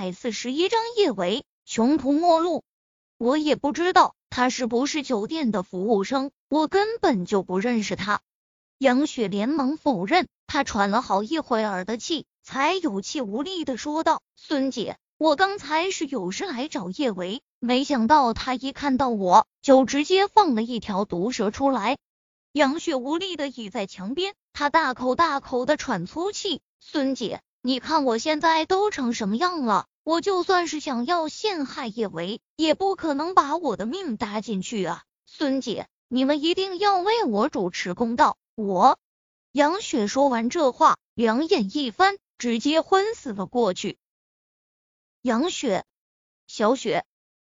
百四十一章叶维穷途末路。我也不知道他是不是酒店的服务生，我根本就不认识他。杨雪连忙否认，她喘了好一会儿的气，才有气无力的说道：“孙姐，我刚才是有事来找叶维，没想到他一看到我就直接放了一条毒蛇出来。”杨雪无力的倚在墙边，她大口大口的喘粗气。孙姐，你看我现在都成什么样了？我就算是想要陷害叶维，也不可能把我的命搭进去啊！孙姐，你们一定要为我主持公道！我杨雪说完这话，两眼一翻，直接昏死了过去。杨雪，小雪，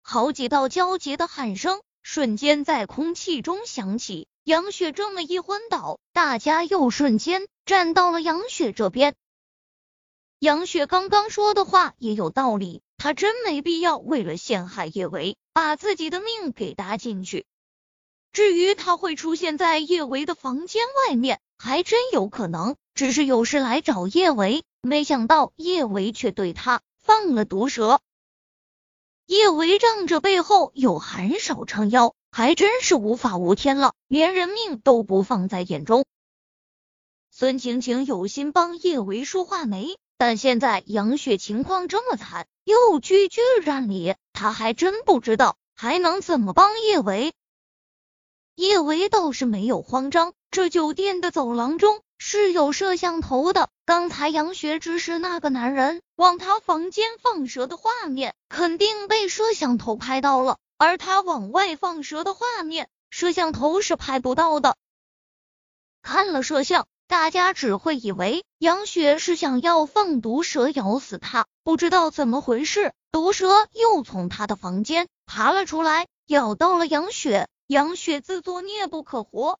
好几道焦急的喊声瞬间在空气中响起。杨雪这么一昏倒，大家又瞬间站到了杨雪这边。杨雪刚刚说的话也有道理，她真没必要为了陷害叶维，把自己的命给搭进去。至于他会出现在叶维的房间外面，还真有可能，只是有事来找叶维，没想到叶维却对他放了毒蛇。叶维仗着背后有韩少撑腰。还真是无法无天了，连人命都不放在眼中。孙晴晴有心帮叶维说话没？但现在杨雪情况这么惨，又居居站里，他还真不知道还能怎么帮叶维。叶维倒是没有慌张，这酒店的走廊中是有摄像头的，刚才杨雪指使那个男人往他房间放蛇的画面，肯定被摄像头拍到了。而他往外放蛇的画面，摄像头是拍不到的。看了摄像，大家只会以为杨雪是想要放毒蛇咬死他，不知道怎么回事，毒蛇又从他的房间爬了出来，咬到了杨雪。杨雪自作孽不可活。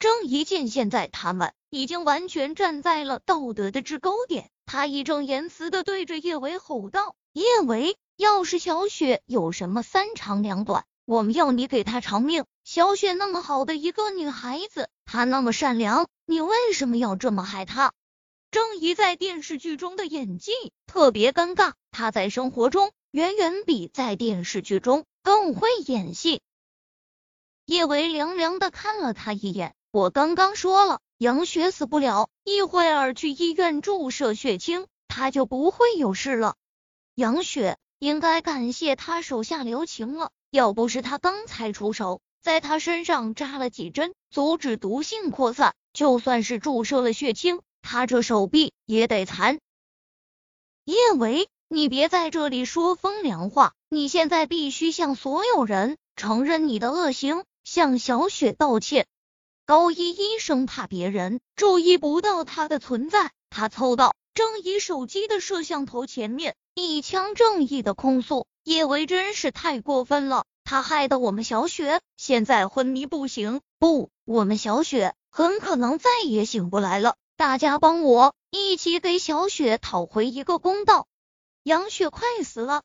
郑一见现在他们已经完全站在了道德的制高点，他义正言辞的对着叶维吼道：“叶维！”要是小雪有什么三长两短，我们要你给她偿命。小雪那么好的一个女孩子，她那么善良，你为什么要这么害他？郑怡在电视剧中的演技特别尴尬，她在生活中远远比在电视剧中更会演戏。叶维凉凉的看了他一眼，我刚刚说了，杨雪死不了，一会儿去医院注射血清，她就不会有事了。杨雪。应该感谢他手下留情了，要不是他刚才出手，在他身上扎了几针，阻止毒性扩散，就算是注射了血清，他这手臂也得残。叶维，你别在这里说风凉话，你现在必须向所有人承认你的恶行，向小雪道歉。高依依生怕别人注意不到他的存在，他凑到郑怡手机的摄像头前面。一腔正义的控诉，叶维真是太过分了，他害得我们小雪现在昏迷不醒，不，我们小雪很可能再也醒不来了。大家帮我一起给小雪讨回一个公道。杨雪快死了，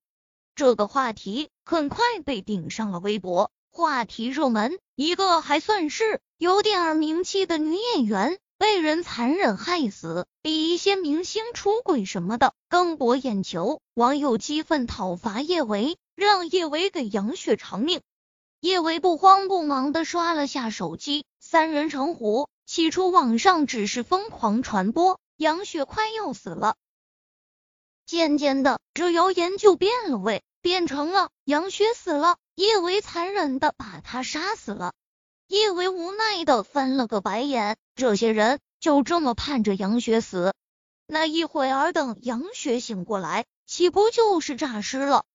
这个话题很快被顶上了微博，话题热门。一个还算是有点名气的女演员。被人残忍害死，比一些明星出轨什么的更博眼球。网友激愤讨伐叶维，让叶维给杨雪偿命。叶维不慌不忙的刷了下手机，三人成虎。起初网上只是疯狂传播杨雪快要死了，渐渐的这谣言就变了味，变成了杨雪死了，叶维残忍的把她杀死了。叶维无奈的翻了个白眼，这些人就这么盼着杨雪死，那一会儿等杨雪醒过来，岂不就是诈尸了？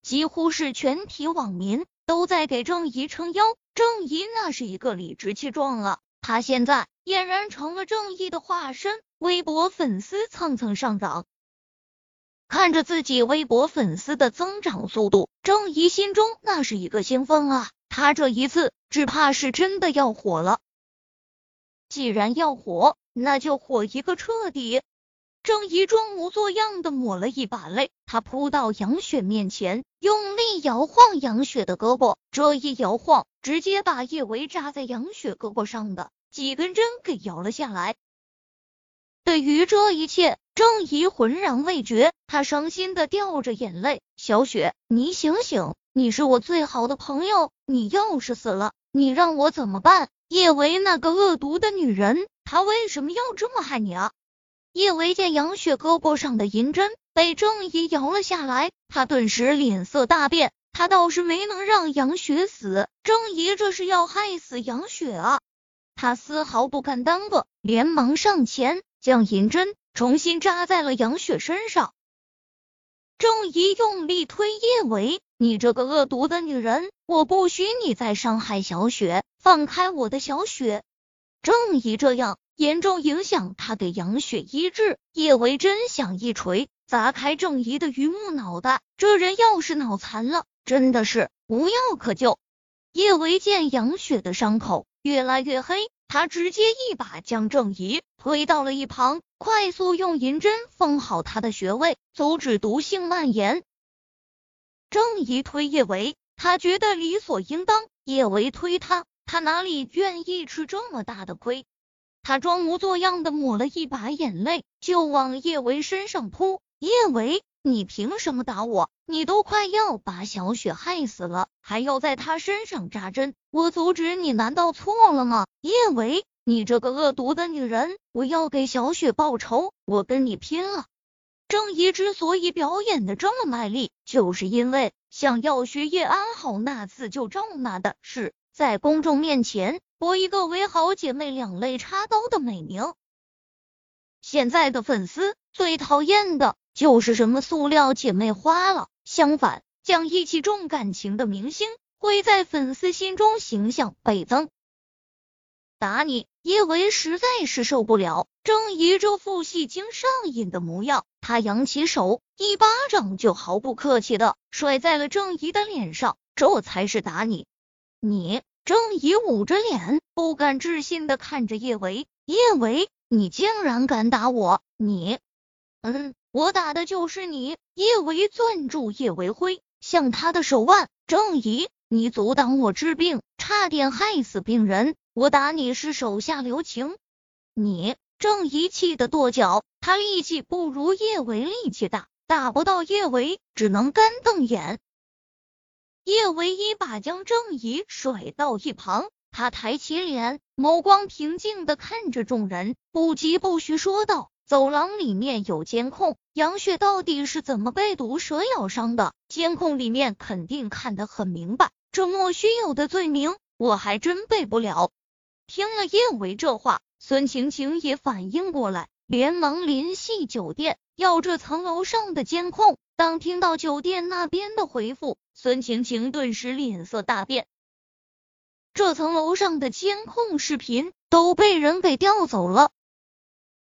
几乎是全体网民都在给郑怡撑腰，郑怡那是一个理直气壮啊，他现在俨然成了正义的化身，微博粉丝蹭蹭上涨。看着自己微博粉丝的增长速度，郑怡心中那是一个兴奋啊。他这一次只怕是真的要火了。既然要火，那就火一个彻底。郑怡装模作样的抹了一把泪，他扑到杨雪面前，用力摇晃杨雪的胳膊。这一摇晃，直接把叶维扎在杨雪胳膊上的几根针给摇了下来。对于这一切，郑怡浑然未觉，他伤心的掉着眼泪。小雪，你醒醒，你是我最好的朋友，你要是死了，你让我怎么办？叶维那个恶毒的女人，她为什么要这么害你啊？叶维见杨雪胳膊上的银针被郑怡摇了下来，他顿时脸色大变。他倒是没能让杨雪死，郑怡这是要害死杨雪啊！他丝毫不敢耽搁，连忙上前将银针。重新扎在了杨雪身上，郑怡用力推叶维：“你这个恶毒的女人，我不许你再伤害小雪，放开我的小雪！”郑怡这样严重影响他给杨雪医治，叶维真想一锤砸开郑怡的榆木脑袋。这人要是脑残了，真的是无药可救。叶维见杨雪的伤口越来越黑。他直接一把将郑怡推到了一旁，快速用银针封好他的穴位，阻止毒性蔓延。郑怡推叶维，他觉得理所应当；叶维推他，他哪里愿意吃这么大的亏？他装模作样的抹了一把眼泪，就往叶维身上扑。叶维。你凭什么打我？你都快要把小雪害死了，还要在她身上扎针，我阻止你难道错了吗？叶维，你这个恶毒的女人，我要给小雪报仇，我跟你拼了！郑怡之所以表演的这么卖力，就是因为想要学叶安好那次救赵娜的事，在公众面前博一个为好姐妹两肋插刀的美名。现在的粉丝最讨厌的。就是什么塑料姐妹花了，相反，讲义气重感情的明星会在粉丝心中形象倍增。打你，叶维实在是受不了郑怡这副戏精上瘾的模样，他扬起手，一巴掌就毫不客气的甩在了郑怡的脸上，这才是打你。你，郑怡捂着脸，不敢置信的看着叶维，叶维，你竟然敢打我，你，嗯。我打的就是你！叶维攥住叶维辉，向他的手腕。郑怡，你阻挡我治病，差点害死病人，我打你是手下留情。你，郑怡气得跺脚，他力气不如叶维力气大，打不到叶维，只能干瞪眼。叶维一把将郑怡甩到一旁，他抬起脸，眸光平静的看着众人，不疾不徐说道。走廊里面有监控，杨雪到底是怎么被毒蛇咬伤的？监控里面肯定看得很明白，这莫须有的罪名我还真背不了。听了叶维这话，孙晴晴也反应过来，连忙联系酒店要这层楼上的监控。当听到酒店那边的回复，孙晴晴顿时脸色大变，这层楼上的监控视频都被人给调走了。